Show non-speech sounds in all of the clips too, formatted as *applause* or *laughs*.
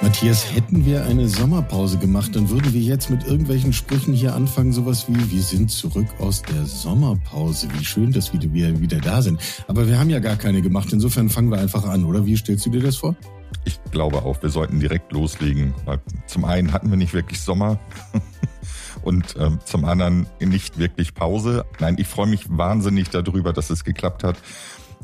Matthias, hätten wir eine Sommerpause gemacht, dann würden wir jetzt mit irgendwelchen Sprüchen hier anfangen, sowas wie, wir sind zurück aus der Sommerpause. Wie schön, dass wir wieder da sind. Aber wir haben ja gar keine gemacht. Insofern fangen wir einfach an, oder? Wie stellst du dir das vor? Ich glaube auch, wir sollten direkt loslegen. Zum einen hatten wir nicht wirklich Sommer *laughs* und ähm, zum anderen nicht wirklich Pause. Nein, ich freue mich wahnsinnig darüber, dass es geklappt hat,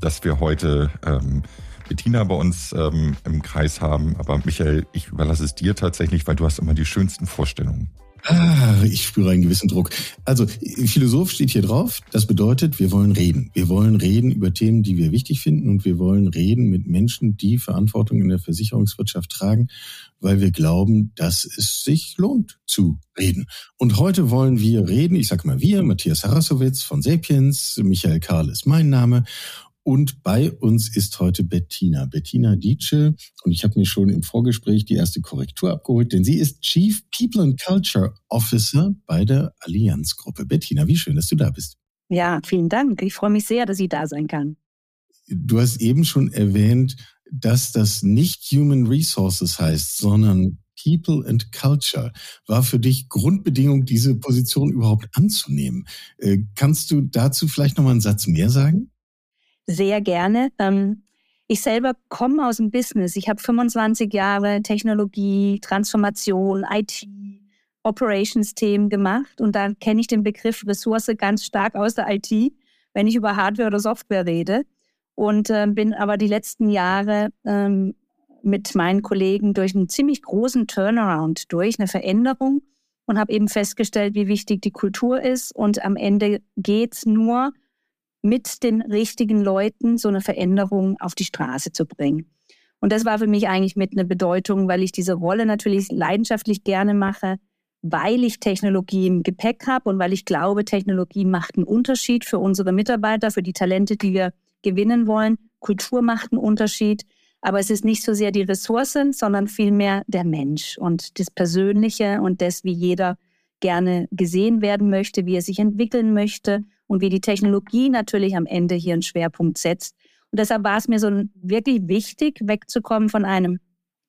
dass wir heute ähm, Bettina bei uns ähm, im Kreis haben. Aber Michael, ich überlasse es dir tatsächlich, weil du hast immer die schönsten Vorstellungen. Ah, ich spüre einen gewissen Druck. Also, Philosoph steht hier drauf. Das bedeutet, wir wollen reden. Wir wollen reden über Themen, die wir wichtig finden und wir wollen reden mit Menschen, die Verantwortung in der Versicherungswirtschaft tragen, weil wir glauben, dass es sich lohnt zu reden. Und heute wollen wir reden, ich sage mal wir, Matthias Harasowitz von Sapiens, Michael Karl ist mein Name und bei uns ist heute Bettina. Bettina Dietsche. Und ich habe mir schon im Vorgespräch die erste Korrektur abgeholt, denn sie ist Chief People and Culture Officer bei der Allianzgruppe. Bettina, wie schön, dass du da bist. Ja, vielen Dank. Ich freue mich sehr, dass ich da sein kann. Du hast eben schon erwähnt, dass das nicht Human Resources heißt, sondern People and Culture. War für dich Grundbedingung, diese Position überhaupt anzunehmen. Äh, kannst du dazu vielleicht noch mal einen Satz mehr sagen? Sehr gerne. Ähm, ich selber komme aus dem Business. Ich habe 25 Jahre Technologie, Transformation, IT, Operations-Themen gemacht und da kenne ich den Begriff Ressource ganz stark aus der IT, wenn ich über Hardware oder Software rede. Und äh, bin aber die letzten Jahre ähm, mit meinen Kollegen durch einen ziemlich großen Turnaround durch, eine Veränderung und habe eben festgestellt, wie wichtig die Kultur ist. Und am Ende geht es nur mit den richtigen Leuten so eine Veränderung auf die Straße zu bringen. Und das war für mich eigentlich mit einer Bedeutung, weil ich diese Rolle natürlich leidenschaftlich gerne mache, weil ich Technologie im Gepäck habe und weil ich glaube, Technologie macht einen Unterschied für unsere Mitarbeiter, für die Talente, die wir gewinnen wollen. Kultur macht einen Unterschied. Aber es ist nicht so sehr die Ressourcen, sondern vielmehr der Mensch und das Persönliche und das, wie jeder gerne gesehen werden möchte, wie er sich entwickeln möchte und wie die Technologie natürlich am Ende hier einen Schwerpunkt setzt. Und deshalb war es mir so wirklich wichtig, wegzukommen von einem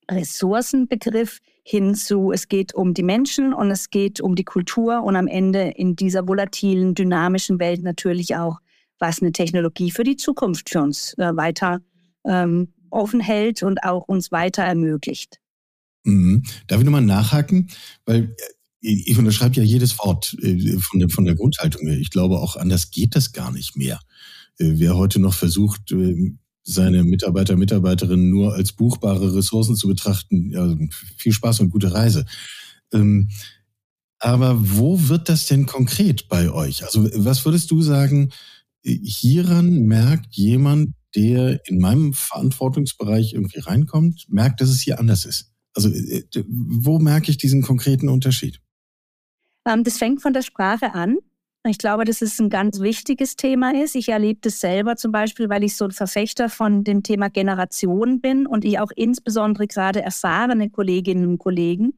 Ressourcenbegriff hin zu, es geht um die Menschen und es geht um die Kultur und am Ende in dieser volatilen, dynamischen Welt natürlich auch, was eine Technologie für die Zukunft für uns äh, weiter ähm, offen hält und auch uns weiter ermöglicht. Mhm. Darf ich nochmal nachhaken? Weil ich unterschreibe ja jedes Wort äh, von der, von der Grundhaltung her. Ich glaube, auch anders geht das gar nicht mehr. Äh, wer heute noch versucht, äh, seine Mitarbeiter, Mitarbeiterinnen nur als buchbare Ressourcen zu betrachten, ja, viel Spaß und gute Reise. Ähm, aber wo wird das denn konkret bei euch? Also was würdest du sagen, hieran merkt jemand, der in meinem Verantwortungsbereich irgendwie reinkommt, merkt, dass es hier anders ist? Also wo merke ich diesen konkreten Unterschied? Ähm, das fängt von der Sprache an. Ich glaube, dass es ein ganz wichtiges Thema ist. Ich erlebe das selber zum Beispiel, weil ich so ein Verfechter von dem Thema Generation bin und ich auch insbesondere gerade erfahrene Kolleginnen und Kollegen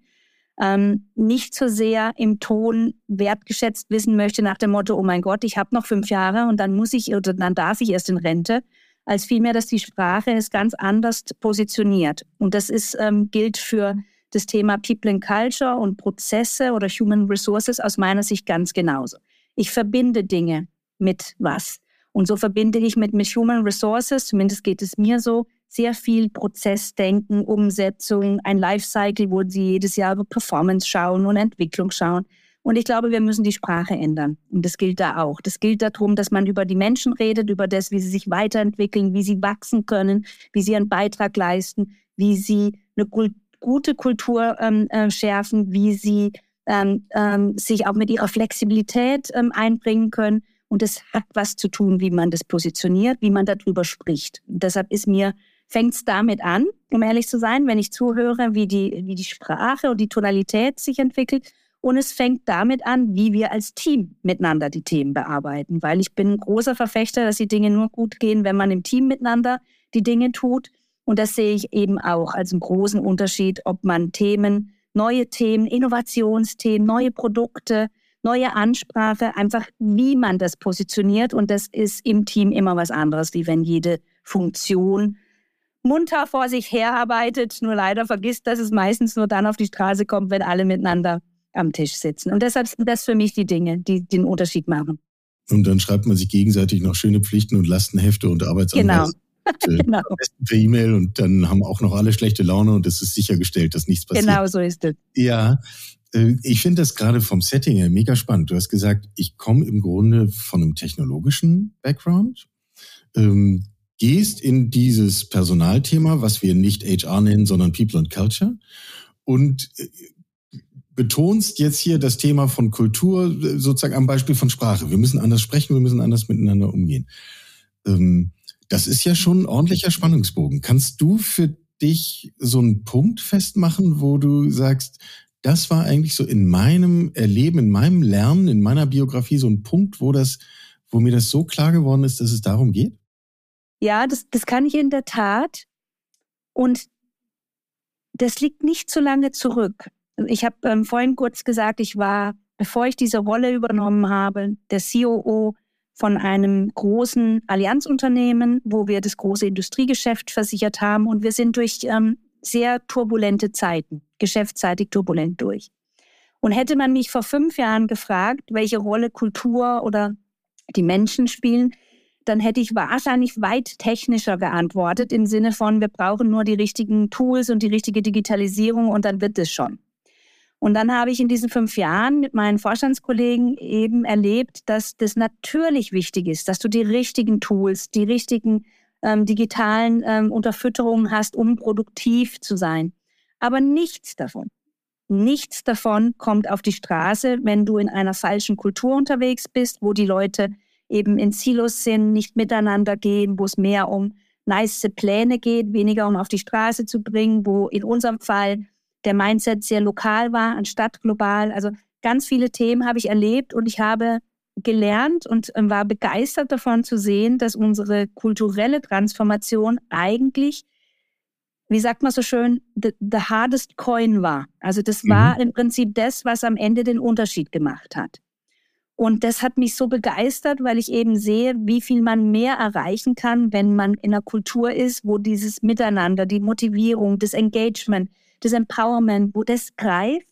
ähm, nicht so sehr im Ton wertgeschätzt wissen möchte nach dem Motto, oh mein Gott, ich habe noch fünf Jahre und dann muss ich oder dann darf ich erst in Rente, als vielmehr, dass die Sprache es ganz anders positioniert. Und das ist, ähm, gilt für das Thema People and Culture und Prozesse oder Human Resources aus meiner Sicht ganz genauso. Ich verbinde Dinge mit was. Und so verbinde ich mit, mit Human Resources, zumindest geht es mir so, sehr viel Prozessdenken, Umsetzung, ein Lifecycle, wo sie jedes Jahr über Performance schauen und Entwicklung schauen. Und ich glaube, wir müssen die Sprache ändern. Und das gilt da auch. Das gilt darum, dass man über die Menschen redet, über das, wie sie sich weiterentwickeln, wie sie wachsen können, wie sie einen Beitrag leisten, wie sie eine Kultur gute Kultur ähm, äh, schärfen, wie sie ähm, ähm, sich auch mit ihrer Flexibilität ähm, einbringen können. Und es hat was zu tun, wie man das positioniert, wie man darüber spricht. Und deshalb ist mir, fängt es damit an, um ehrlich zu sein, wenn ich zuhöre, wie die, wie die Sprache und die Tonalität sich entwickelt. Und es fängt damit an, wie wir als Team miteinander die Themen bearbeiten. Weil ich bin ein großer Verfechter, dass die Dinge nur gut gehen, wenn man im Team miteinander die Dinge tut. Und das sehe ich eben auch als einen großen Unterschied, ob man Themen, neue Themen, Innovationsthemen, neue Produkte, neue Ansprache, einfach wie man das positioniert. Und das ist im Team immer was anderes, wie wenn jede Funktion munter vor sich herarbeitet, nur leider vergisst, dass es meistens nur dann auf die Straße kommt, wenn alle miteinander am Tisch sitzen. Und deshalb sind das für mich die Dinge, die den Unterschied machen. Und dann schreibt man sich gegenseitig noch schöne Pflichten und Lastenhefte und Arbeitsanweisungen. Genau. *laughs* genau. Per E-Mail und dann haben auch noch alle schlechte Laune und es ist sichergestellt, dass nichts passiert. Genau so ist es. Ja, äh, ich finde das gerade vom Setting her mega spannend. Du hast gesagt, ich komme im Grunde von einem technologischen Background, ähm, gehst in dieses Personalthema, was wir nicht HR nennen, sondern People and Culture und äh, betonst jetzt hier das Thema von Kultur sozusagen am Beispiel von Sprache. Wir müssen anders sprechen, wir müssen anders miteinander umgehen. Ähm, das ist ja schon ein ordentlicher Spannungsbogen. Kannst du für dich so einen Punkt festmachen, wo du sagst, das war eigentlich so in meinem Erleben, in meinem Lernen, in meiner Biografie so ein Punkt, wo das, wo mir das so klar geworden ist, dass es darum geht? Ja, das, das kann ich in der Tat. Und das liegt nicht so lange zurück. Ich habe ähm, vorhin kurz gesagt, ich war, bevor ich diese Rolle übernommen habe, der COO von einem großen Allianzunternehmen, wo wir das große Industriegeschäft versichert haben. Und wir sind durch ähm, sehr turbulente Zeiten, geschäftsseitig turbulent durch. Und hätte man mich vor fünf Jahren gefragt, welche Rolle Kultur oder die Menschen spielen, dann hätte ich wahrscheinlich weit technischer geantwortet im Sinne von, wir brauchen nur die richtigen Tools und die richtige Digitalisierung und dann wird es schon. Und dann habe ich in diesen fünf Jahren mit meinen Vorstandskollegen eben erlebt, dass das natürlich wichtig ist, dass du die richtigen Tools, die richtigen ähm, digitalen ähm, Unterfütterungen hast, um produktiv zu sein. Aber nichts davon, nichts davon kommt auf die Straße, wenn du in einer falschen Kultur unterwegs bist, wo die Leute eben in Silos sind, nicht miteinander gehen, wo es mehr um nice Pläne geht, weniger um auf die Straße zu bringen, wo in unserem Fall der Mindset sehr lokal war, anstatt global. Also ganz viele Themen habe ich erlebt und ich habe gelernt und ähm, war begeistert davon zu sehen, dass unsere kulturelle Transformation eigentlich, wie sagt man so schön, the, the hardest coin war. Also das mhm. war im Prinzip das, was am Ende den Unterschied gemacht hat. Und das hat mich so begeistert, weil ich eben sehe, wie viel man mehr erreichen kann, wenn man in einer Kultur ist, wo dieses Miteinander, die Motivierung, das Engagement, das Empowerment, wo das greift,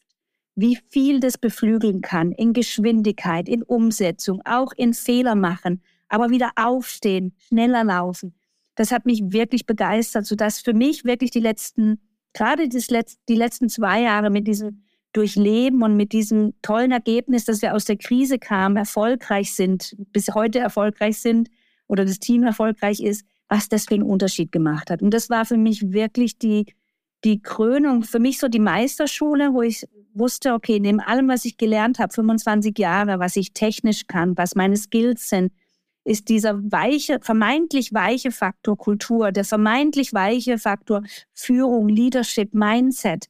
wie viel das beflügeln kann in Geschwindigkeit, in Umsetzung, auch in Fehler machen, aber wieder aufstehen, schneller laufen. Das hat mich wirklich begeistert, sodass für mich wirklich die letzten, gerade das Letz-, die letzten zwei Jahre mit diesem Durchleben und mit diesem tollen Ergebnis, dass wir aus der Krise kamen, erfolgreich sind, bis heute erfolgreich sind oder das Team erfolgreich ist, was das für einen Unterschied gemacht hat. Und das war für mich wirklich die, die Krönung, für mich so die Meisterschule, wo ich wusste, okay, neben allem, was ich gelernt habe, 25 Jahre, was ich technisch kann, was meine Skills sind, ist dieser weiche, vermeintlich weiche Faktor Kultur, der vermeintlich weiche Faktor Führung, Leadership, Mindset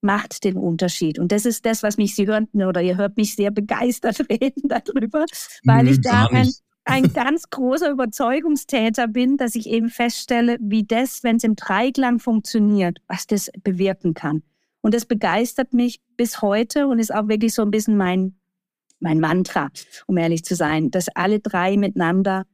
macht den Unterschied. Und das ist das, was mich, Sie hören, oder ihr hört mich sehr begeistert *laughs* reden darüber, weil ich da ein, ganz großer Überzeugungstäter bin, dass ich eben feststelle, wie das, wenn es im Dreiklang funktioniert, was das bewirken kann. Und das begeistert mich bis heute und ist auch wirklich so ein bisschen mein, mein Mantra, um ehrlich zu sein, dass alle drei miteinander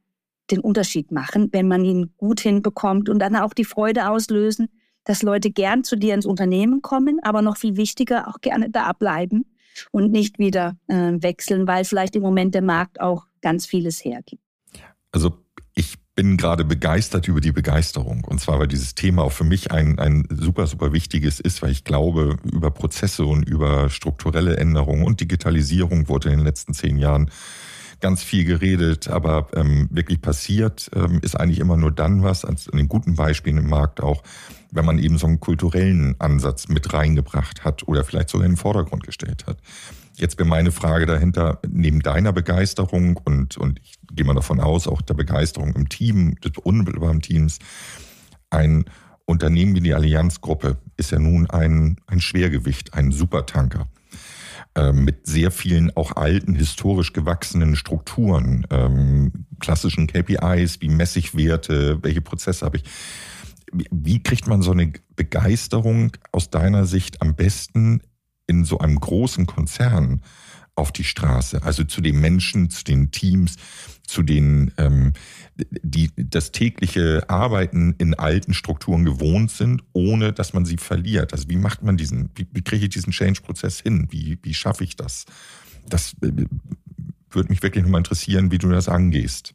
den Unterschied machen, wenn man ihn gut hinbekommt und dann auch die Freude auslösen, dass Leute gern zu dir ins Unternehmen kommen, aber noch viel wichtiger auch gerne da bleiben und nicht wieder äh, wechseln, weil vielleicht im Moment der Markt auch ganz vieles hergibt. Also ich bin gerade begeistert über die Begeisterung. Und zwar, weil dieses Thema auch für mich ein, ein super, super wichtiges ist, weil ich glaube, über Prozesse und über strukturelle Änderungen und Digitalisierung wurde in den letzten zehn Jahren ganz viel geredet, aber ähm, wirklich passiert ähm, ist eigentlich immer nur dann was, an den guten Beispielen im Markt auch, wenn man eben so einen kulturellen Ansatz mit reingebracht hat oder vielleicht sogar in den Vordergrund gestellt hat. Jetzt wäre meine Frage dahinter, neben deiner Begeisterung und, und ich gehe mal davon aus, auch der Begeisterung im Team, des unmittelbaren Teams, ein Unternehmen wie die Allianzgruppe ist ja nun ein, ein Schwergewicht, ein Supertanker äh, mit sehr vielen auch alten, historisch gewachsenen Strukturen, ähm, klassischen KPIs wie Messigwerte, welche Prozesse habe ich. Wie kriegt man so eine Begeisterung aus deiner Sicht am besten in so einem großen Konzern auf die Straße. Also zu den Menschen, zu den Teams, zu den, ähm, die das tägliche Arbeiten in alten Strukturen gewohnt sind, ohne dass man sie verliert. Also wie macht man diesen, wie, wie kriege ich diesen Change-Prozess hin? Wie, wie schaffe ich das? Das äh, würde mich wirklich nochmal interessieren, wie du das angehst.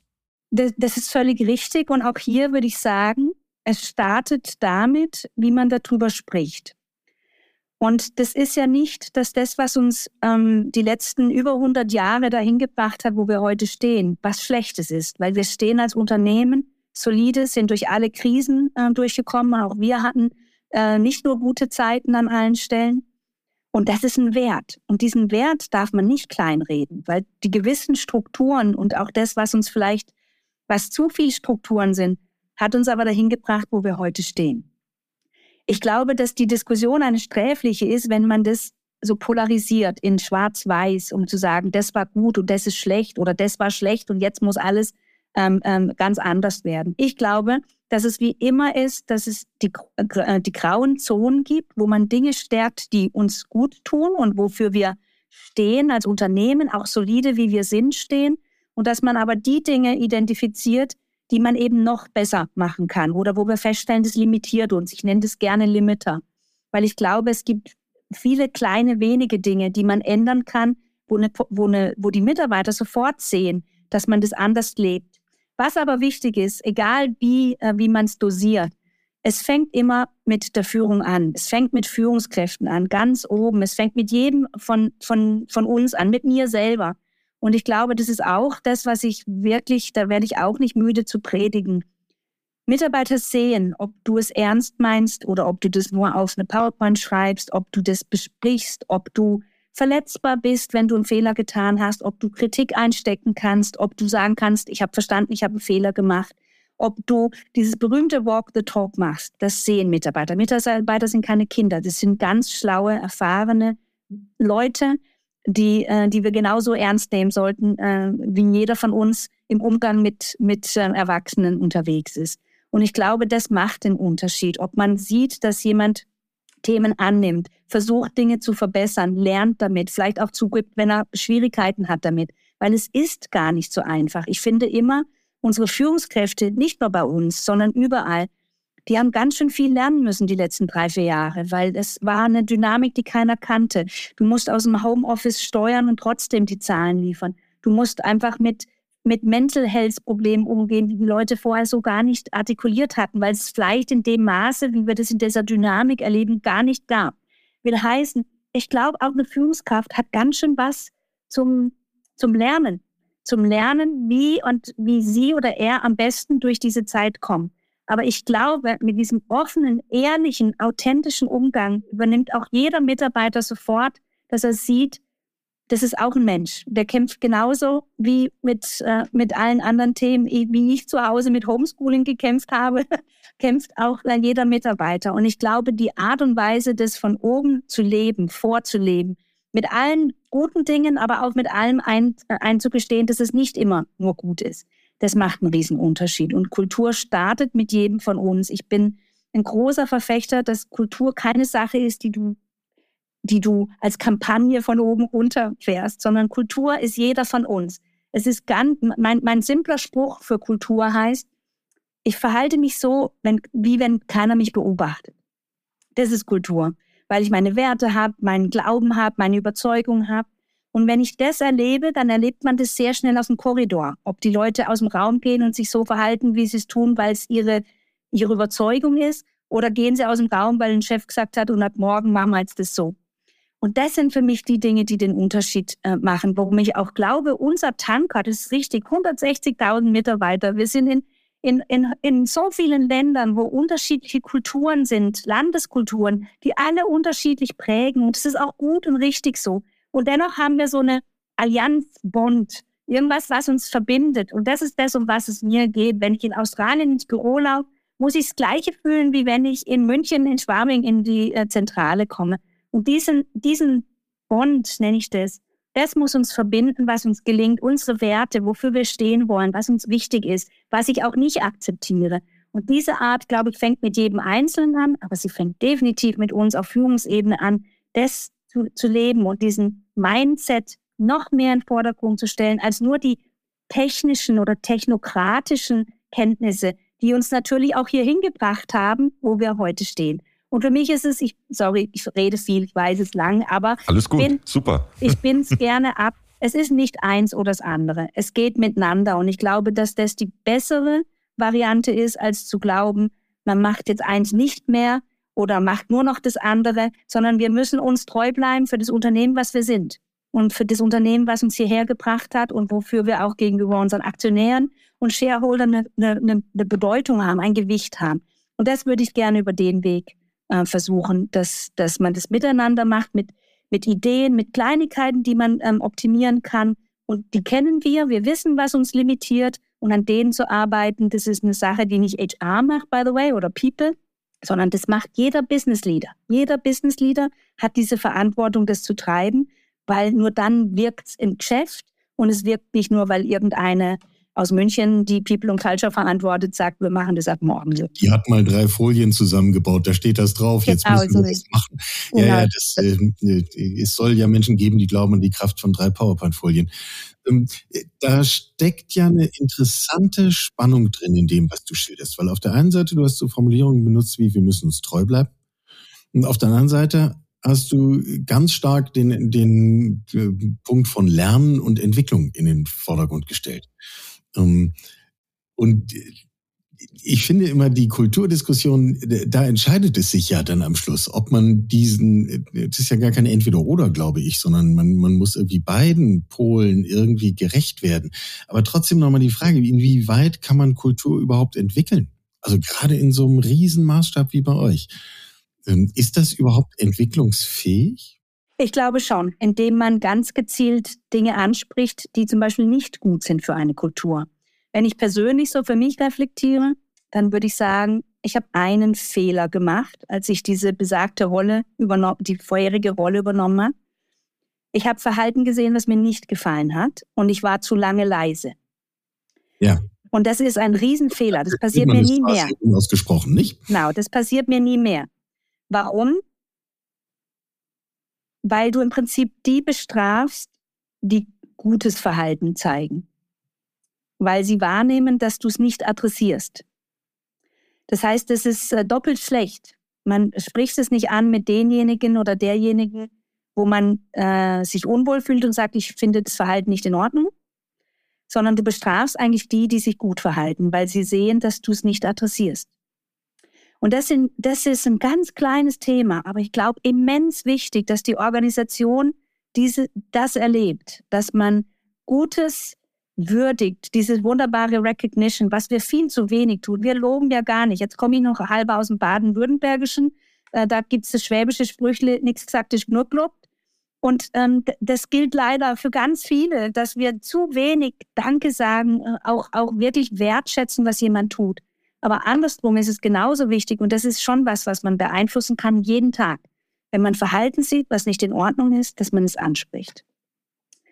Das, das ist völlig richtig. Und auch hier würde ich sagen, es startet damit, wie man darüber spricht. Und das ist ja nicht, dass das, was uns ähm, die letzten über 100 Jahre dahin gebracht hat, wo wir heute stehen, was Schlechtes ist, weil wir stehen als Unternehmen solide, sind durch alle Krisen äh, durchgekommen. Auch wir hatten äh, nicht nur gute Zeiten an allen Stellen. Und das ist ein Wert. Und diesen Wert darf man nicht kleinreden, weil die gewissen Strukturen und auch das, was uns vielleicht, was zu viel Strukturen sind, hat uns aber dahin gebracht, wo wir heute stehen. Ich glaube, dass die Diskussion eine sträfliche ist, wenn man das so polarisiert in Schwarz-Weiß, um zu sagen, das war gut und das ist schlecht oder das war schlecht und jetzt muss alles ähm, ähm, ganz anders werden. Ich glaube, dass es wie immer ist, dass es die, äh, die grauen Zonen gibt, wo man Dinge stärkt, die uns gut tun und wofür wir stehen als Unternehmen, auch solide wie wir sind, stehen. Und dass man aber die Dinge identifiziert, die man eben noch besser machen kann oder wo wir feststellen, das limitiert uns. Ich nenne das gerne Limiter, weil ich glaube, es gibt viele kleine, wenige Dinge, die man ändern kann, wo, eine, wo, eine, wo die Mitarbeiter sofort sehen, dass man das anders lebt. Was aber wichtig ist, egal wie, äh, wie man es dosiert, es fängt immer mit der Führung an. Es fängt mit Führungskräften an, ganz oben. Es fängt mit jedem von, von, von uns an, mit mir selber. Und ich glaube, das ist auch das, was ich wirklich, da werde ich auch nicht müde zu predigen. Mitarbeiter sehen, ob du es ernst meinst oder ob du das nur auf eine PowerPoint schreibst, ob du das besprichst, ob du verletzbar bist, wenn du einen Fehler getan hast, ob du Kritik einstecken kannst, ob du sagen kannst, ich habe verstanden, ich habe einen Fehler gemacht, ob du dieses berühmte Walk the Talk machst. Das sehen Mitarbeiter. Mitarbeiter sind keine Kinder, das sind ganz schlaue, erfahrene Leute, die, äh, die wir genauso ernst nehmen sollten, äh, wie jeder von uns im Umgang mit, mit äh, Erwachsenen unterwegs ist. Und ich glaube, das macht den Unterschied, ob man sieht, dass jemand Themen annimmt, versucht Dinge zu verbessern, lernt damit, vielleicht auch zugibt, wenn er Schwierigkeiten hat damit. Weil es ist gar nicht so einfach. Ich finde immer, unsere Führungskräfte, nicht nur bei uns, sondern überall, die haben ganz schön viel lernen müssen die letzten drei, vier Jahre, weil es war eine Dynamik, die keiner kannte. Du musst aus dem Homeoffice steuern und trotzdem die Zahlen liefern. Du musst einfach mit, mit Mental Health Problemen umgehen, die die Leute vorher so gar nicht artikuliert hatten, weil es vielleicht in dem Maße, wie wir das in dieser Dynamik erleben, gar nicht gab. Will heißen, ich glaube, auch eine Führungskraft hat ganz schön was zum, zum Lernen. Zum Lernen, wie und wie sie oder er am besten durch diese Zeit kommt. Aber ich glaube, mit diesem offenen, ehrlichen, authentischen Umgang übernimmt auch jeder Mitarbeiter sofort, dass er sieht, das ist auch ein Mensch. Der kämpft genauso wie mit, äh, mit allen anderen Themen, wie ich zu Hause mit Homeschooling gekämpft habe, *laughs* kämpft auch jeder Mitarbeiter. Und ich glaube, die Art und Weise, das von oben zu leben, vorzuleben, mit allen guten Dingen, aber auch mit allem ein, äh, einzugestehen, dass es nicht immer nur gut ist das macht einen riesen Unterschied. Und Kultur startet mit jedem von uns. Ich bin ein großer Verfechter, dass Kultur keine Sache ist, die du, die du als Kampagne von oben runter fährst, sondern Kultur ist jeder von uns. Es ist ganz, mein, mein simpler Spruch für Kultur heißt, ich verhalte mich so, wenn, wie wenn keiner mich beobachtet. Das ist Kultur, weil ich meine Werte habe, meinen Glauben habe, meine Überzeugung habe. Und wenn ich das erlebe, dann erlebt man das sehr schnell aus dem Korridor. Ob die Leute aus dem Raum gehen und sich so verhalten, wie sie es tun, weil es ihre, ihre Überzeugung ist, oder gehen sie aus dem Raum, weil ein Chef gesagt hat, und ab morgen machen wir jetzt das so. Und das sind für mich die Dinge, die den Unterschied äh, machen, warum ich auch glaube, unser Tanker, das ist richtig, 160.000 Mitarbeiter. Wir sind in, in, in, in so vielen Ländern, wo unterschiedliche Kulturen sind, Landeskulturen, die alle unterschiedlich prägen. Und das ist auch gut und richtig so. Und dennoch haben wir so eine Allianzbond, irgendwas, was uns verbindet. Und das ist das, um was es mir geht. Wenn ich in Australien ins Büro laufe, muss ich das Gleiche fühlen, wie wenn ich in München, in Schwabing in die äh, Zentrale komme. Und diesen, diesen Bond, nenne ich das, das muss uns verbinden, was uns gelingt, unsere Werte, wofür wir stehen wollen, was uns wichtig ist, was ich auch nicht akzeptiere. Und diese Art, glaube ich, fängt mit jedem Einzelnen an, aber sie fängt definitiv mit uns auf Führungsebene an, das zu, zu leben und diesen Mindset noch mehr in den Vordergrund zu stellen als nur die technischen oder technokratischen Kenntnisse, die uns natürlich auch hier hingebracht haben, wo wir heute stehen. Und für mich ist es, ich, sorry, ich rede viel, ich weiß es lang, aber alles gut, bin, super. *laughs* Ich bin es gerne ab. Es ist nicht eins oder das andere. Es geht miteinander. Und ich glaube, dass das die bessere Variante ist, als zu glauben, man macht jetzt eins nicht mehr oder macht nur noch das andere, sondern wir müssen uns treu bleiben für das Unternehmen, was wir sind und für das Unternehmen, was uns hierher gebracht hat und wofür wir auch gegenüber unseren Aktionären und Shareholdern eine, eine, eine Bedeutung haben, ein Gewicht haben. Und das würde ich gerne über den Weg äh, versuchen, dass, dass man das miteinander macht, mit, mit Ideen, mit Kleinigkeiten, die man ähm, optimieren kann. Und die kennen wir, wir wissen, was uns limitiert. Und an denen zu arbeiten, das ist eine Sache, die nicht HR macht, by the way, oder People, sondern das macht jeder Business Leader. Jeder Business Leader hat diese Verantwortung, das zu treiben weil nur dann wirkt es im Geschäft und es wirkt nicht nur, weil irgendeine aus München, die People und Culture verantwortet, sagt, wir machen das ab morgen. Die hat mal drei Folien zusammengebaut, da steht das drauf, jetzt genau, müssen wir das machen. Genau. Ja, ja, das, äh, es soll ja Menschen geben, die glauben an die Kraft von drei PowerPoint-Folien. Ähm, da steckt ja eine interessante Spannung drin in dem, was du schilderst, weil auf der einen Seite, du hast so Formulierungen benutzt wie, wir müssen uns treu bleiben. Und auf der anderen Seite hast du ganz stark den, den äh, Punkt von Lernen und Entwicklung in den Vordergrund gestellt. Ähm, und ich finde immer die Kulturdiskussion, da entscheidet es sich ja dann am Schluss, ob man diesen, das ist ja gar keine Entweder-Oder, glaube ich, sondern man, man muss irgendwie beiden Polen irgendwie gerecht werden. Aber trotzdem nochmal die Frage, inwieweit kann man Kultur überhaupt entwickeln? Also gerade in so einem Riesenmaßstab wie bei euch. Ähm, ist das überhaupt entwicklungsfähig? Ich glaube schon, indem man ganz gezielt Dinge anspricht, die zum Beispiel nicht gut sind für eine Kultur. Wenn ich persönlich so für mich reflektiere, dann würde ich sagen, ich habe einen Fehler gemacht, als ich diese besagte Rolle übernommen, die vorherige Rolle übernommen habe. Ich habe Verhalten gesehen, was mir nicht gefallen hat und ich war zu lange leise. Ja. Und das ist ein Riesenfehler. Das passiert mir nie mehr. Ausgesprochen, nicht? Genau, das passiert mir nie mehr. Warum? Weil du im Prinzip die bestrafst, die gutes Verhalten zeigen. Weil sie wahrnehmen, dass du es nicht adressierst. Das heißt, es ist äh, doppelt schlecht. Man spricht es nicht an mit denjenigen oder derjenigen, wo man äh, sich unwohl fühlt und sagt, ich finde das Verhalten nicht in Ordnung, sondern du bestrafst eigentlich die, die sich gut verhalten, weil sie sehen, dass du es nicht adressierst. Und das, sind, das ist ein ganz kleines Thema, aber ich glaube immens wichtig, dass die Organisation diese, das erlebt, dass man Gutes würdigt, diese wunderbare Recognition, was wir viel zu wenig tun. Wir loben ja gar nicht. Jetzt komme ich noch halb aus dem Baden-Württembergischen. Äh, da gibt es das schwäbische Sprüchle, nichts gesagt ist nur gelobt. Und ähm, das gilt leider für ganz viele, dass wir zu wenig Danke sagen, äh, auch, auch wirklich wertschätzen, was jemand tut. Aber andersrum ist es genauso wichtig und das ist schon was, was man beeinflussen kann jeden Tag. Wenn man Verhalten sieht, was nicht in Ordnung ist, dass man es anspricht.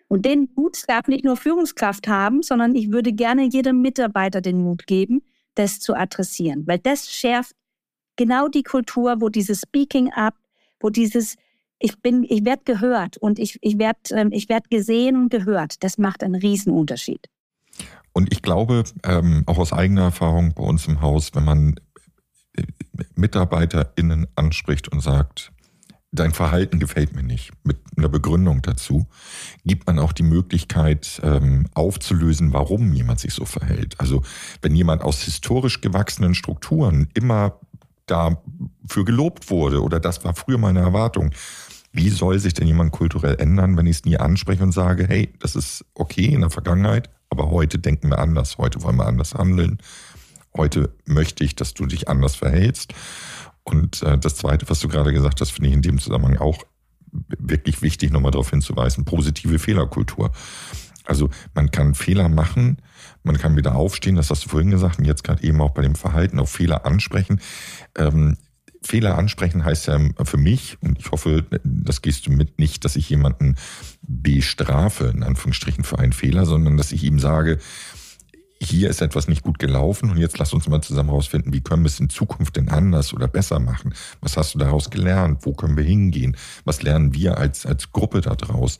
Und den Mut darf nicht nur Führungskraft haben, sondern ich würde gerne jedem Mitarbeiter den Mut geben, das zu adressieren, weil das schärft genau die Kultur, wo dieses Speaking up, wo dieses ich bin, ich werde gehört und ich, ich werde ähm, ich werd gesehen und gehört. Das macht einen Riesenunterschied. Und ich glaube, ähm, auch aus eigener Erfahrung bei uns im Haus, wenn man äh, MitarbeiterInnen anspricht und sagt, dein Verhalten gefällt mir nicht, mit einer Begründung dazu, gibt man auch die Möglichkeit ähm, aufzulösen, warum jemand sich so verhält. Also wenn jemand aus historisch gewachsenen Strukturen immer dafür gelobt wurde oder das war früher meine Erwartung, wie soll sich denn jemand kulturell ändern, wenn ich es nie anspreche und sage, hey, das ist okay in der Vergangenheit, aber heute denken wir anders, heute wollen wir anders handeln. Heute möchte ich, dass du dich anders verhältst. Und äh, das Zweite, was du gerade gesagt hast, finde ich in dem Zusammenhang auch wirklich wichtig, nochmal darauf hinzuweisen, positive Fehlerkultur. Also man kann Fehler machen, man kann wieder aufstehen, das hast du vorhin gesagt, und jetzt gerade eben auch bei dem Verhalten auf Fehler ansprechen. Ähm, Fehler ansprechen heißt ja für mich, und ich hoffe, das gehst du mit nicht, dass ich jemanden bestrafe, in Anführungsstrichen, für einen Fehler, sondern dass ich ihm sage, hier ist etwas nicht gut gelaufen und jetzt lass uns mal zusammen rausfinden, wie können wir es in Zukunft denn anders oder besser machen? Was hast du daraus gelernt? Wo können wir hingehen? Was lernen wir als, als Gruppe daraus?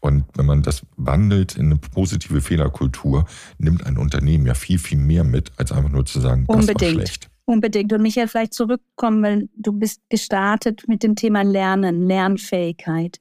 Und wenn man das wandelt in eine positive Fehlerkultur, nimmt ein Unternehmen ja viel, viel mehr mit, als einfach nur zu sagen, das Unbedingt. war schlecht. Unbedingt. Und Michael, vielleicht zurückkommen, weil du bist gestartet mit dem Thema Lernen, Lernfähigkeit.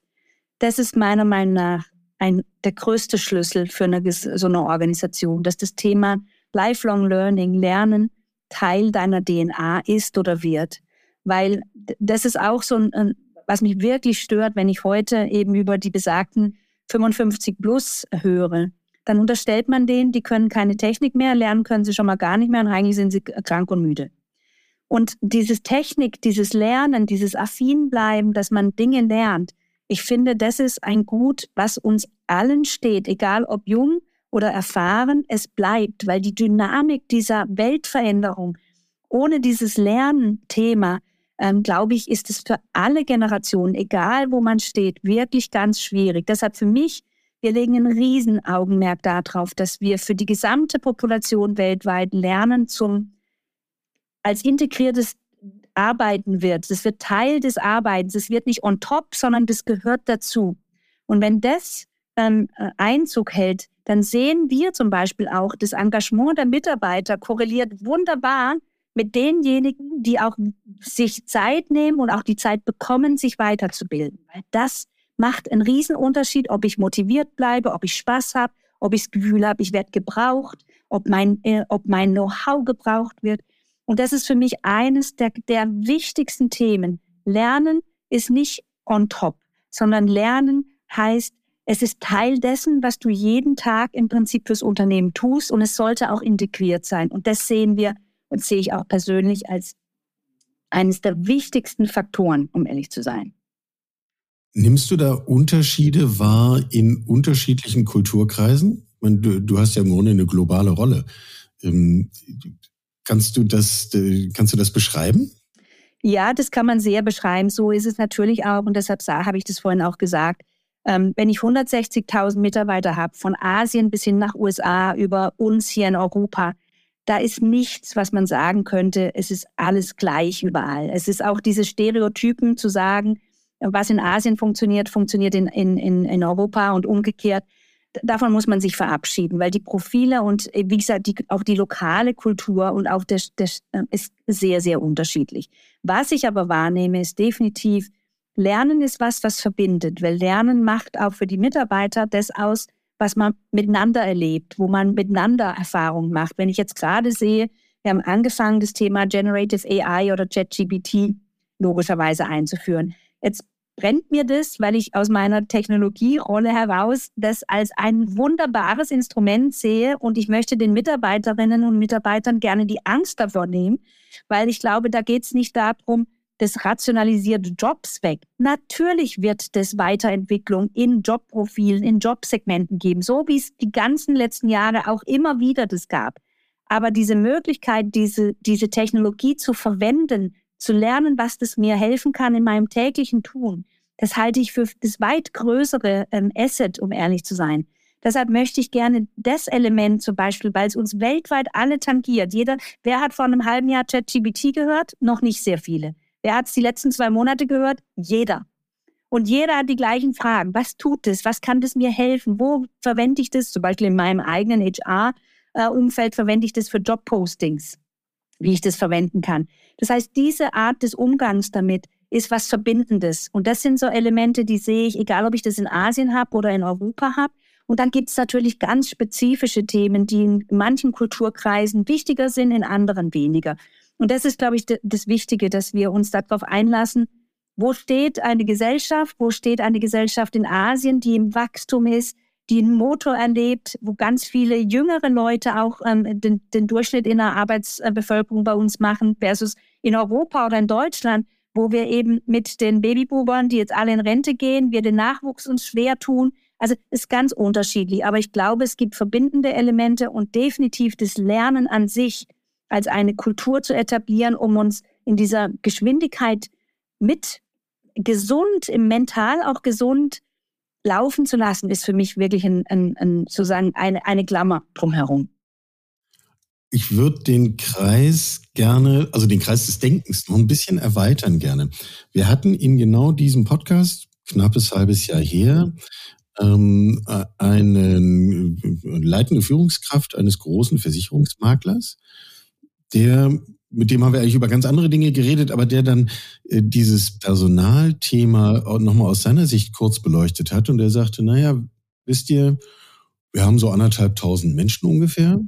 Das ist meiner Meinung nach ein, der größte Schlüssel für eine, so eine Organisation, dass das Thema Lifelong Learning, Lernen, Teil deiner DNA ist oder wird. Weil das ist auch so ein, was mich wirklich stört, wenn ich heute eben über die besagten 55 plus höre dann unterstellt man denen, die können keine Technik mehr, lernen können sie schon mal gar nicht mehr und eigentlich sind sie krank und müde. Und dieses Technik, dieses Lernen, dieses Affinbleiben, dass man Dinge lernt, ich finde, das ist ein Gut, was uns allen steht, egal ob jung oder erfahren, es bleibt, weil die Dynamik dieser Weltveränderung ohne dieses Lernthema, ähm, glaube ich, ist es für alle Generationen, egal wo man steht, wirklich ganz schwierig. Deshalb für mich wir legen ein Riesenaugenmerk darauf, dass wir für die gesamte Population weltweit lernen zum als integriertes Arbeiten wird. Das wird Teil des Arbeitens. Es wird nicht on top, sondern das gehört dazu. Und wenn das ähm, Einzug hält, dann sehen wir zum Beispiel auch, das Engagement der Mitarbeiter korreliert wunderbar mit denjenigen, die auch sich Zeit nehmen und auch die Zeit bekommen, sich weiterzubilden. Weil das macht einen Riesenunterschied, ob ich motiviert bleibe, ob ich Spaß habe, ob ich das Gefühl habe, ich werde gebraucht, ob mein, äh, mein Know-how gebraucht wird. Und das ist für mich eines der, der wichtigsten Themen. Lernen ist nicht on top, sondern Lernen heißt, es ist Teil dessen, was du jeden Tag im Prinzip fürs Unternehmen tust und es sollte auch integriert sein. Und das sehen wir und sehe ich auch persönlich als eines der wichtigsten Faktoren, um ehrlich zu sein. Nimmst du da Unterschiede wahr in unterschiedlichen Kulturkreisen? Meine, du, du, hast ja im Grunde eine globale Rolle. Ähm, kannst du das, kannst du das beschreiben? Ja, das kann man sehr beschreiben. So ist es natürlich auch. Und deshalb habe ich das vorhin auch gesagt. Ähm, wenn ich 160.000 Mitarbeiter habe, von Asien bis hin nach USA, über uns hier in Europa, da ist nichts, was man sagen könnte, es ist alles gleich überall. Es ist auch diese Stereotypen zu sagen, was in Asien funktioniert, funktioniert in, in, in Europa und umgekehrt. Davon muss man sich verabschieden, weil die Profile und wie gesagt, die, auch die lokale Kultur und auch der, der äh, ist sehr, sehr unterschiedlich. Was ich aber wahrnehme, ist definitiv, Lernen ist was, was verbindet, weil Lernen macht auch für die Mitarbeiter das aus, was man miteinander erlebt, wo man miteinander Erfahrungen macht. Wenn ich jetzt gerade sehe, wir haben angefangen, das Thema Generative AI oder ChatGPT logischerweise einzuführen. Jetzt brennt mir das, weil ich aus meiner Technologierolle heraus das als ein wunderbares Instrument sehe und ich möchte den Mitarbeiterinnen und Mitarbeitern gerne die Angst davor nehmen, weil ich glaube, da geht es nicht darum, das rationalisiert Jobs weg. Natürlich wird es Weiterentwicklung in Jobprofilen, in Jobsegmenten geben, so wie es die ganzen letzten Jahre auch immer wieder das gab. Aber diese Möglichkeit, diese, diese Technologie zu verwenden, zu lernen, was das mir helfen kann in meinem täglichen Tun, das halte ich für das weit größere ähm, Asset, um ehrlich zu sein. Deshalb möchte ich gerne das Element zum Beispiel, weil es uns weltweit alle tangiert. Jeder, wer hat vor einem halben Jahr ChatGPT gehört? Noch nicht sehr viele. Wer hat es die letzten zwei Monate gehört? Jeder. Und jeder hat die gleichen Fragen. Was tut es? Was kann das mir helfen? Wo verwende ich das? Zum Beispiel in meinem eigenen HR-Umfeld äh, verwende ich das für Jobpostings wie ich das verwenden kann. Das heißt, diese Art des Umgangs damit ist was Verbindendes. Und das sind so Elemente, die sehe ich, egal ob ich das in Asien habe oder in Europa habe. Und dann gibt es natürlich ganz spezifische Themen, die in manchen Kulturkreisen wichtiger sind, in anderen weniger. Und das ist, glaube ich, das Wichtige, dass wir uns darauf einlassen, wo steht eine Gesellschaft, wo steht eine Gesellschaft in Asien, die im Wachstum ist, die einen Motor erlebt, wo ganz viele jüngere Leute auch ähm, den, den Durchschnitt in der Arbeitsbevölkerung bei uns machen, versus in Europa oder in Deutschland, wo wir eben mit den Babyboomern, die jetzt alle in Rente gehen, wir den Nachwuchs uns schwer tun. Also ist ganz unterschiedlich. Aber ich glaube, es gibt verbindende Elemente und definitiv das Lernen an sich als eine Kultur zu etablieren, um uns in dieser Geschwindigkeit mit gesund, im Mental auch gesund laufen zu lassen, ist für mich wirklich ein, ein, ein, sozusagen eine, eine Klammer drumherum. Ich würde den Kreis gerne, also den Kreis des Denkens noch ein bisschen erweitern gerne. Wir hatten in genau diesem Podcast, knappes halbes Jahr her, ähm, eine leitende Führungskraft eines großen Versicherungsmaklers, der mit dem haben wir eigentlich über ganz andere Dinge geredet, aber der dann äh, dieses Personalthema nochmal aus seiner Sicht kurz beleuchtet hat und der sagte, naja, wisst ihr, wir haben so anderthalb tausend Menschen ungefähr.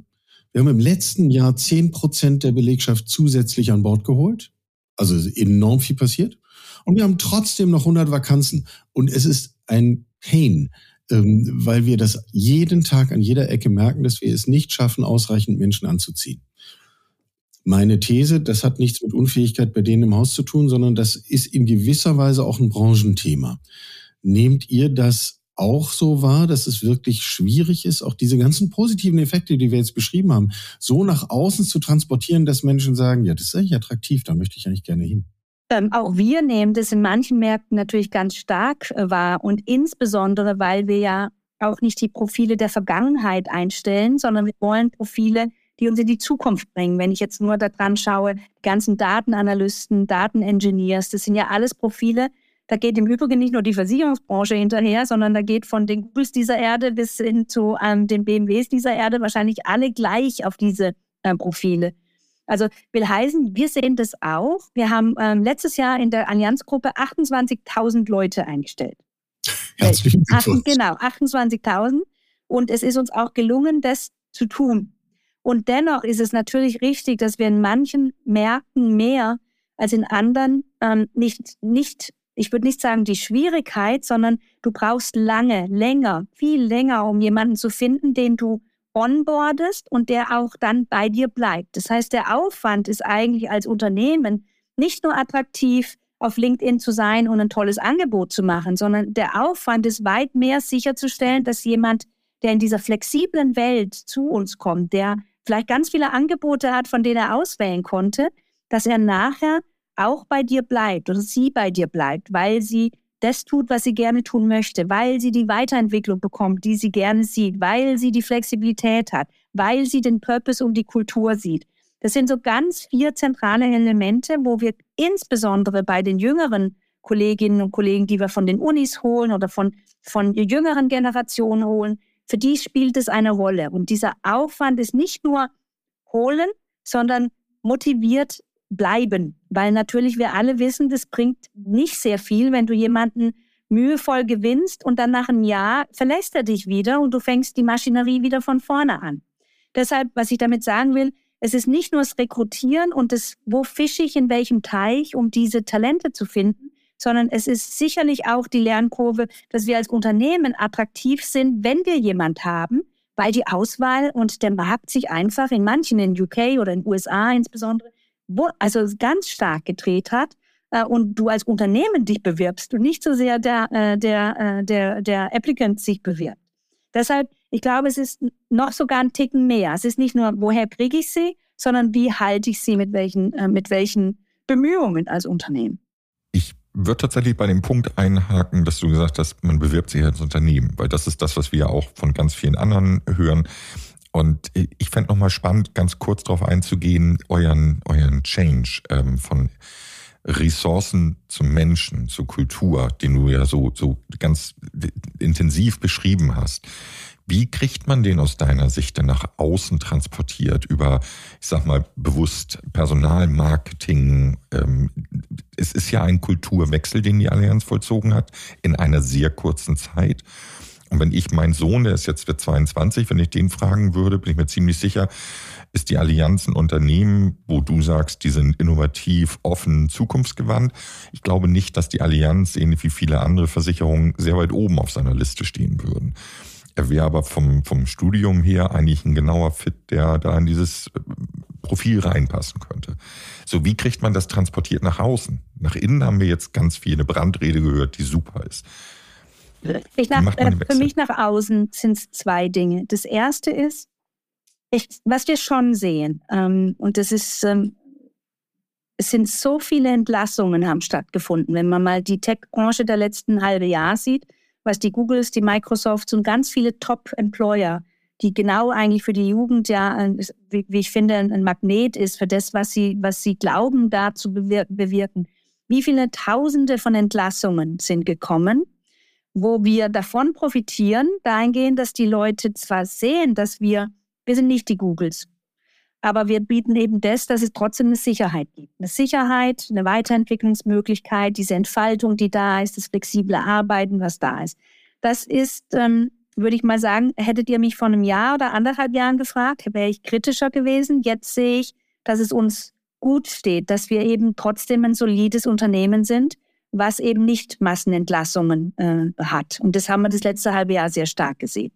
Wir haben im letzten Jahr zehn Prozent der Belegschaft zusätzlich an Bord geholt. Also enorm viel passiert. Und wir haben trotzdem noch 100 Vakanzen. Und es ist ein Pain, ähm, weil wir das jeden Tag an jeder Ecke merken, dass wir es nicht schaffen, ausreichend Menschen anzuziehen. Meine These, das hat nichts mit Unfähigkeit bei denen im Haus zu tun, sondern das ist in gewisser Weise auch ein Branchenthema. Nehmt ihr das auch so wahr, dass es wirklich schwierig ist, auch diese ganzen positiven Effekte, die wir jetzt beschrieben haben, so nach außen zu transportieren, dass Menschen sagen, ja, das ist eigentlich attraktiv, da möchte ich eigentlich gerne hin. Ähm, auch wir nehmen das in manchen Märkten natürlich ganz stark äh, wahr und insbesondere, weil wir ja auch nicht die Profile der Vergangenheit einstellen, sondern wir wollen Profile, die uns in die Zukunft bringen. Wenn ich jetzt nur daran schaue, die ganzen Datenanalysten, Datenengineers, das sind ja alles Profile, da geht im Übrigen nicht nur die Versicherungsbranche hinterher, sondern da geht von den Googles dieser Erde bis hin zu ähm, den BMWs dieser Erde wahrscheinlich alle gleich auf diese äh, Profile. Also will heißen, wir sehen das auch. Wir haben ähm, letztes Jahr in der Allianzgruppe 28.000 Leute eingestellt. *laughs* Herzlichen Glückwunsch. Genau, 28.000. Und es ist uns auch gelungen, das zu tun. Und dennoch ist es natürlich richtig, dass wir in manchen Märkten mehr als in anderen ähm, nicht, nicht, ich würde nicht sagen die Schwierigkeit, sondern du brauchst lange, länger, viel länger, um jemanden zu finden, den du onboardest und der auch dann bei dir bleibt. Das heißt, der Aufwand ist eigentlich als Unternehmen nicht nur attraktiv, auf LinkedIn zu sein und ein tolles Angebot zu machen, sondern der Aufwand ist weit mehr sicherzustellen, dass jemand, der in dieser flexiblen Welt zu uns kommt, der vielleicht ganz viele Angebote hat, von denen er auswählen konnte, dass er nachher auch bei dir bleibt oder sie bei dir bleibt, weil sie das tut, was sie gerne tun möchte, weil sie die Weiterentwicklung bekommt, die sie gerne sieht, weil sie die Flexibilität hat, weil sie den Purpose und die Kultur sieht. Das sind so ganz vier zentrale Elemente, wo wir insbesondere bei den jüngeren Kolleginnen und Kollegen, die wir von den Unis holen oder von, von jüngeren Generationen holen, für die spielt es eine Rolle. Und dieser Aufwand ist nicht nur holen, sondern motiviert bleiben. Weil natürlich wir alle wissen, das bringt nicht sehr viel, wenn du jemanden mühevoll gewinnst und dann nach einem Jahr verlässt er dich wieder und du fängst die Maschinerie wieder von vorne an. Deshalb, was ich damit sagen will, es ist nicht nur das Rekrutieren und das, wo fische ich in welchem Teich, um diese Talente zu finden, sondern es ist sicherlich auch die Lernkurve, dass wir als Unternehmen attraktiv sind, wenn wir jemand haben, weil die Auswahl und der Markt sich einfach in manchen, in UK oder in USA insbesondere, wo, also ganz stark gedreht hat äh, und du als Unternehmen dich bewirbst und nicht so sehr der, äh, der, äh, der, der Applicant sich bewirbt. Deshalb, ich glaube, es ist noch sogar ein Ticken mehr. Es ist nicht nur, woher kriege ich sie, sondern wie halte ich sie mit welchen, äh, mit welchen Bemühungen als Unternehmen. Würde tatsächlich bei dem Punkt einhaken, dass du gesagt hast, man bewirbt sich als Unternehmen, weil das ist das, was wir ja auch von ganz vielen anderen hören. Und ich fände nochmal spannend, ganz kurz darauf einzugehen, euren, euren Change ähm, von Ressourcen zum Menschen, zur Kultur, den du ja so, so ganz intensiv beschrieben hast. Wie kriegt man den aus deiner Sicht denn nach außen transportiert über, ich sag mal, bewusst Personalmarketing? Ähm, es ist ja ein Kulturwechsel, den die Allianz vollzogen hat in einer sehr kurzen Zeit. Und wenn ich meinen Sohn, der ist jetzt für 22, wenn ich den fragen würde, bin ich mir ziemlich sicher, ist die Allianz ein Unternehmen, wo du sagst, die sind innovativ, offen, zukunftsgewandt. Ich glaube nicht, dass die Allianz, ähnlich wie viele andere Versicherungen, sehr weit oben auf seiner Liste stehen würden. Er wäre aber vom, vom Studium her eigentlich ein genauer Fit, der da in dieses äh, Profil reinpassen könnte. So, wie kriegt man das transportiert nach außen? Nach innen haben wir jetzt ganz viel eine Brandrede gehört, die super ist. Nach, äh, für mich nach außen sind es zwei Dinge. Das erste ist, ich, was wir schon sehen, ähm, und das ist, ähm, es sind so viele Entlassungen haben stattgefunden. Wenn man mal die Tech-Branche der letzten halbe Jahr sieht, was die Googles, die Microsofts und ganz viele Top-Employer, die genau eigentlich für die Jugend ja, wie, wie, ich finde, ein Magnet ist für das, was sie, was sie glauben, da zu bewirken. Wie viele Tausende von Entlassungen sind gekommen, wo wir davon profitieren, dahingehend, dass die Leute zwar sehen, dass wir, wir sind nicht die Googles, aber wir bieten eben das, dass es trotzdem eine Sicherheit gibt. Eine Sicherheit, eine Weiterentwicklungsmöglichkeit, diese Entfaltung, die da ist, das flexible Arbeiten, was da ist. Das ist, ähm, würde ich mal sagen, hättet ihr mich vor einem Jahr oder anderthalb Jahren gefragt, wäre ich kritischer gewesen. Jetzt sehe ich, dass es uns gut steht, dass wir eben trotzdem ein solides Unternehmen sind was eben nicht Massenentlassungen äh, hat. Und das haben wir das letzte halbe Jahr sehr stark gesehen.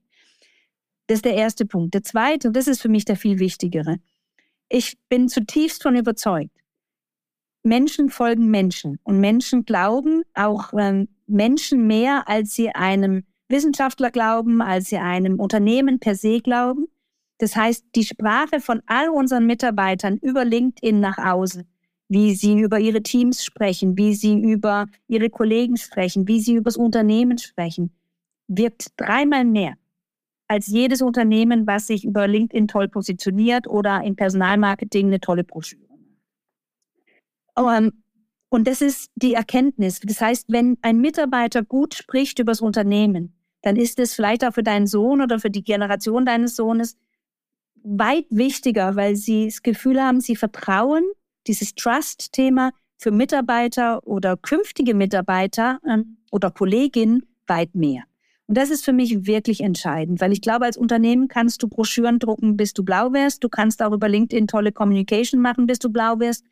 Das ist der erste Punkt. Der zweite, und das ist für mich der viel wichtigere, ich bin zutiefst von überzeugt, Menschen folgen Menschen und Menschen glauben auch ähm, Menschen mehr, als sie einem Wissenschaftler glauben, als sie einem Unternehmen per se glauben. Das heißt, die Sprache von all unseren Mitarbeitern über LinkedIn nach außen wie sie über ihre Teams sprechen, wie sie über ihre Kollegen sprechen, wie sie über das Unternehmen sprechen, wirkt dreimal mehr als jedes Unternehmen, was sich über LinkedIn toll positioniert oder in Personalmarketing eine tolle Broschüre. Um, und das ist die Erkenntnis. Das heißt, wenn ein Mitarbeiter gut spricht über das Unternehmen, dann ist es vielleicht auch für deinen Sohn oder für die Generation deines Sohnes weit wichtiger, weil sie das Gefühl haben, sie vertrauen dieses Trust-Thema für Mitarbeiter oder künftige Mitarbeiter ähm, oder Kolleginnen weit mehr. Und das ist für mich wirklich entscheidend, weil ich glaube, als Unternehmen kannst du Broschüren drucken, bis du blau wirst. Du kannst auch über LinkedIn tolle Communication machen, bis du blau wirst.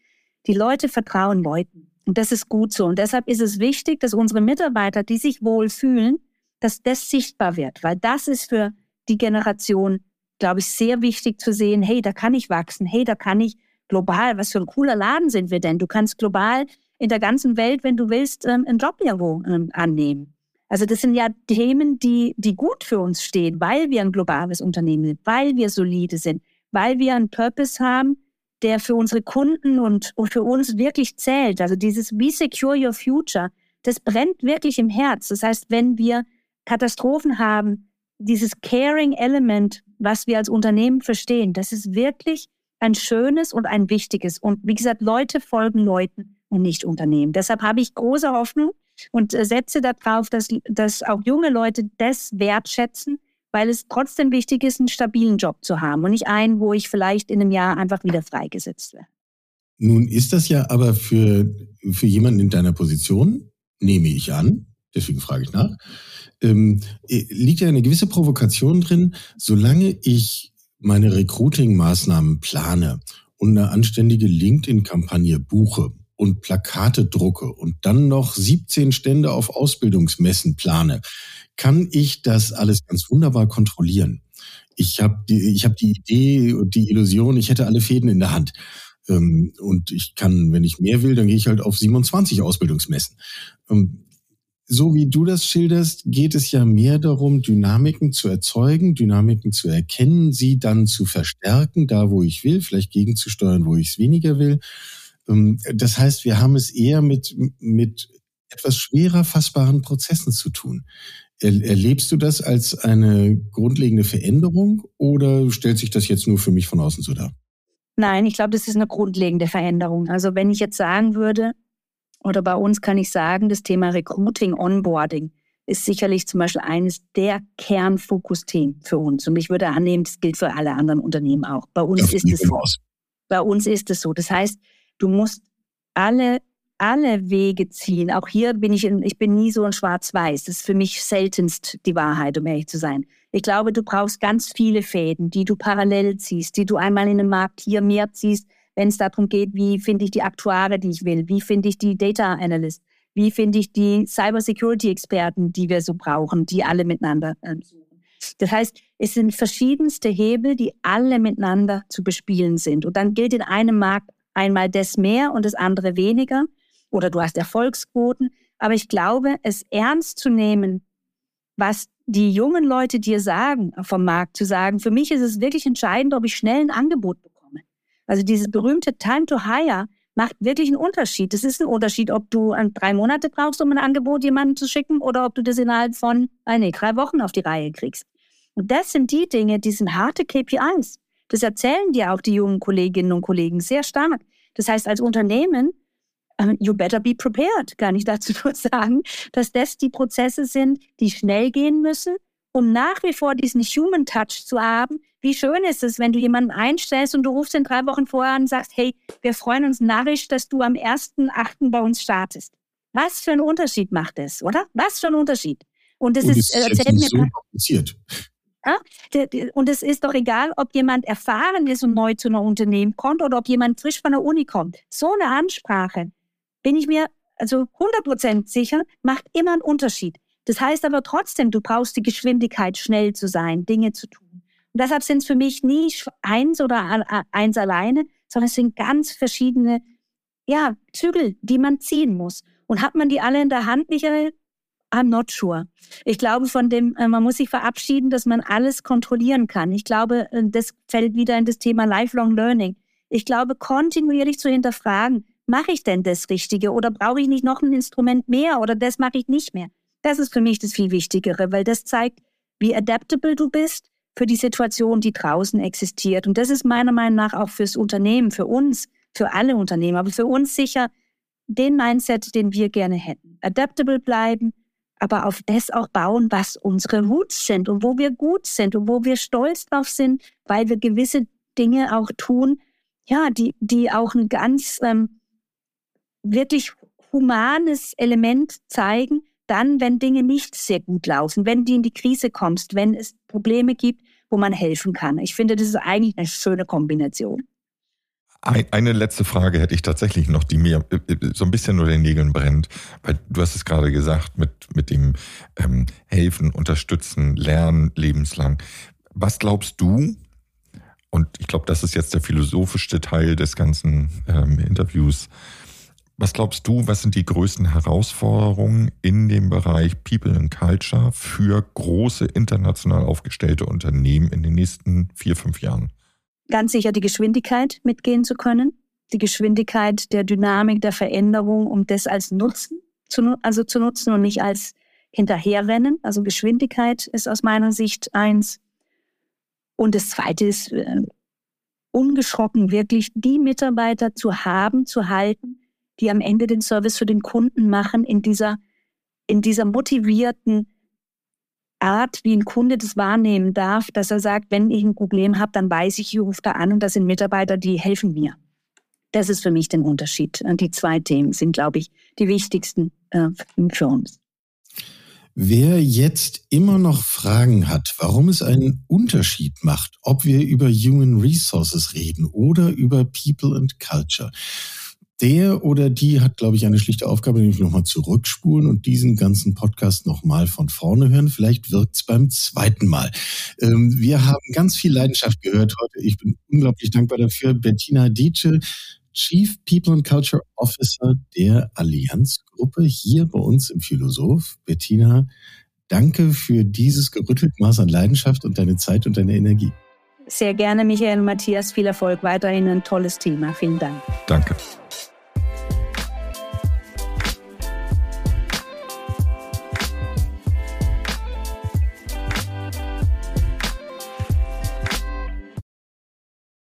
Die Leute vertrauen Leuten. Und das ist gut so. Und deshalb ist es wichtig, dass unsere Mitarbeiter, die sich wohl fühlen, dass das sichtbar wird, weil das ist für die Generation, glaube ich, sehr wichtig zu sehen, hey, da kann ich wachsen, hey, da kann ich global, was für ein cooler Laden sind wir denn? Du kannst global in der ganzen Welt, wenn du willst, einen Job irgendwo annehmen. Also das sind ja Themen, die, die gut für uns stehen, weil wir ein globales Unternehmen sind, weil wir solide sind, weil wir einen Purpose haben, der für unsere Kunden und, und für uns wirklich zählt. Also dieses We Secure Your Future, das brennt wirklich im Herz. Das heißt, wenn wir Katastrophen haben, dieses Caring Element, was wir als Unternehmen verstehen, das ist wirklich ein schönes und ein wichtiges. Und wie gesagt, Leute folgen Leuten und nicht Unternehmen. Deshalb habe ich große Hoffnung und äh, setze darauf, dass, dass auch junge Leute das wertschätzen, weil es trotzdem wichtig ist, einen stabilen Job zu haben und nicht einen, wo ich vielleicht in einem Jahr einfach wieder freigesetzt werde. Nun ist das ja aber für, für jemanden in deiner Position, nehme ich an, deswegen frage ich nach, ähm, äh, liegt ja eine gewisse Provokation drin, solange ich meine Recruiting-Maßnahmen plane und eine anständige LinkedIn-Kampagne buche und Plakate drucke und dann noch 17 Stände auf Ausbildungsmessen plane, kann ich das alles ganz wunderbar kontrollieren. Ich habe die, ich hab die Idee und die Illusion, ich hätte alle Fäden in der Hand. Ähm, und ich kann, wenn ich mehr will, dann gehe ich halt auf 27 Ausbildungsmessen. Ähm, so wie du das schilderst, geht es ja mehr darum, Dynamiken zu erzeugen, Dynamiken zu erkennen, sie dann zu verstärken, da wo ich will, vielleicht gegenzusteuern, wo ich es weniger will. Ähm, das heißt, wir haben es eher mit, mit etwas schwerer fassbaren Prozessen zu tun. Erlebst du das als eine grundlegende Veränderung oder stellt sich das jetzt nur für mich von außen so dar? Nein, ich glaube, das ist eine grundlegende Veränderung. Also wenn ich jetzt sagen würde, oder bei uns kann ich sagen, das Thema Recruiting, Onboarding ist sicherlich zum Beispiel eines der Kernfokusthemen für uns. Und ich würde annehmen, das gilt für alle anderen Unternehmen auch. Bei uns ist es so. Bei uns ist es so. Das heißt, du musst alle alle Wege ziehen. Auch hier bin ich, in, ich bin nie so ein Schwarz-Weiß. Das ist für mich seltenst die Wahrheit, um ehrlich zu sein. Ich glaube, du brauchst ganz viele Fäden, die du parallel ziehst, die du einmal in den Markt hier mehr ziehst, wenn es darum geht, wie finde ich die Aktuare, die ich will, wie finde ich die Data Analyst, wie finde ich die Cyber Security Experten, die wir so brauchen, die alle miteinander äh, suchen. Das heißt, es sind verschiedenste Hebel, die alle miteinander zu bespielen sind. Und dann gilt in einem Markt einmal das mehr und das andere weniger. Oder du hast Erfolgsquoten. Aber ich glaube, es ernst zu nehmen, was die jungen Leute dir sagen vom Markt, zu sagen, für mich ist es wirklich entscheidend, ob ich schnell ein Angebot bekomme. Also dieses berühmte Time to Hire macht wirklich einen Unterschied. Das ist ein Unterschied, ob du drei Monate brauchst, um ein Angebot jemandem zu schicken oder ob du das innerhalb von äh, nee, drei Wochen auf die Reihe kriegst. Und das sind die Dinge, die sind harte KPIs. Das erzählen dir auch die jungen Kolleginnen und Kollegen sehr stark. Das heißt, als Unternehmen ähm, you better be prepared, kann ich dazu nur *laughs* sagen, dass das die Prozesse sind, die schnell gehen müssen, um nach wie vor diesen Human Touch zu haben. Wie schön ist es, wenn du jemanden einstellst und du rufst ihn drei Wochen vorher an und sagst, hey, wir freuen uns narrisch, dass du am 1.8. bei uns startest. Was für einen Unterschied macht es, oder? Was für einen Unterschied? Und das und ist, ist erzählt mir so kompliziert. Und es ist doch egal, ob jemand erfahren ist und neu zu einem Unternehmen kommt oder ob jemand frisch von der Uni kommt. So eine Ansprache, bin ich mir also 100% sicher, macht immer einen Unterschied. Das heißt aber trotzdem, du brauchst die Geschwindigkeit, schnell zu sein, Dinge zu tun. Und deshalb sind es für mich nie eins oder eins alleine, sondern es sind ganz verschiedene ja, Zügel, die man ziehen muss. Und hat man die alle in der Hand, Michael? I'm not sure. Ich glaube, von dem, äh, man muss sich verabschieden, dass man alles kontrollieren kann. Ich glaube, äh, das fällt wieder in das Thema Lifelong Learning. Ich glaube, kontinuierlich zu hinterfragen, mache ich denn das Richtige oder brauche ich nicht noch ein Instrument mehr oder das mache ich nicht mehr. Das ist für mich das viel Wichtigere, weil das zeigt, wie adaptable du bist für die Situation, die draußen existiert. Und das ist meiner Meinung nach auch fürs Unternehmen, für uns, für alle Unternehmen, aber für uns sicher den Mindset, den wir gerne hätten. Adaptable bleiben, aber auf das auch bauen, was unsere Roots sind und wo wir gut sind und wo wir stolz drauf sind, weil wir gewisse Dinge auch tun, ja, die, die auch ein ganz ähm, wirklich humanes Element zeigen, dann, wenn Dinge nicht sehr gut laufen, wenn du in die Krise kommst, wenn es Probleme gibt, wo man helfen kann. Ich finde, das ist eigentlich eine schöne Kombination. Eine letzte Frage hätte ich tatsächlich noch, die mir äh, äh, so ein bisschen nur den Nägeln brennt. Weil du hast es gerade gesagt, mit, mit dem ähm, Helfen, Unterstützen, Lernen lebenslang. Was glaubst du, und ich glaube, das ist jetzt der philosophischste Teil des ganzen ähm, Interviews, was glaubst du, was sind die größten Herausforderungen in dem Bereich People and Culture für große international aufgestellte Unternehmen in den nächsten vier, fünf Jahren? Ganz sicher die Geschwindigkeit mitgehen zu können, die Geschwindigkeit der Dynamik, der Veränderung, um das als Nutzen zu, also zu nutzen und nicht als Hinterherrennen. Also Geschwindigkeit ist aus meiner Sicht eins. Und das zweite ist, äh, ungeschrocken wirklich die Mitarbeiter zu haben, zu halten, die am Ende den Service für den Kunden machen in dieser, in dieser motivierten, Art, wie ein Kunde das wahrnehmen darf, dass er sagt, wenn ich ein Problem habe, dann weiß ich, ich rufe da an und das sind Mitarbeiter, die helfen mir. Das ist für mich der Unterschied. Die zwei Themen sind, glaube ich, die wichtigsten äh, für uns. Wer jetzt immer noch Fragen hat, warum es einen Unterschied macht, ob wir über Human Resources reden oder über People and Culture, der oder die hat, glaube ich, eine schlichte Aufgabe, nämlich nochmal zurückspulen und diesen ganzen Podcast nochmal von vorne hören. Vielleicht wirkt's beim zweiten Mal. Ähm, wir haben ganz viel Leidenschaft gehört heute. Ich bin unglaublich dankbar dafür. Bettina Dietsche, Chief People and Culture Officer der Allianzgruppe hier bei uns im Philosoph. Bettina, danke für dieses gerüttelt Maß an Leidenschaft und deine Zeit und deine Energie. Sehr gerne, Michael und Matthias. Viel Erfolg weiterhin. Ein tolles Thema. Vielen Dank. Danke.